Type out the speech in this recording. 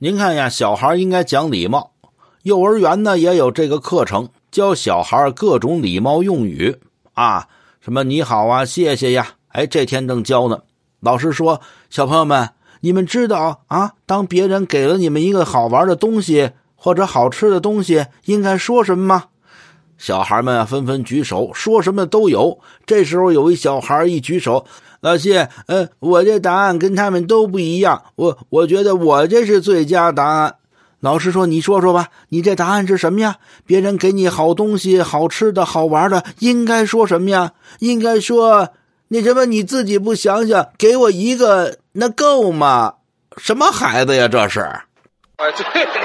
您看呀，小孩应该讲礼貌，幼儿园呢也有这个课程，教小孩各种礼貌用语啊，什么你好啊，谢谢呀。哎，这天正教呢，老师说：“小朋友们，你们知道啊，当别人给了你们一个好玩的东西或者好吃的东西，应该说什么吗？”小孩们纷纷举手，说什么都有。这时候有一小孩一举手。老谢，呃，我这答案跟他们都不一样，我我觉得我这是最佳答案。老师说：“你说说吧，你这答案是什么呀？别人给你好东西、好吃的、好玩的，应该说什么呀？应该说那什么？你自己不想想，给我一个，那够吗？什么孩子呀，这是？”哎，对你的。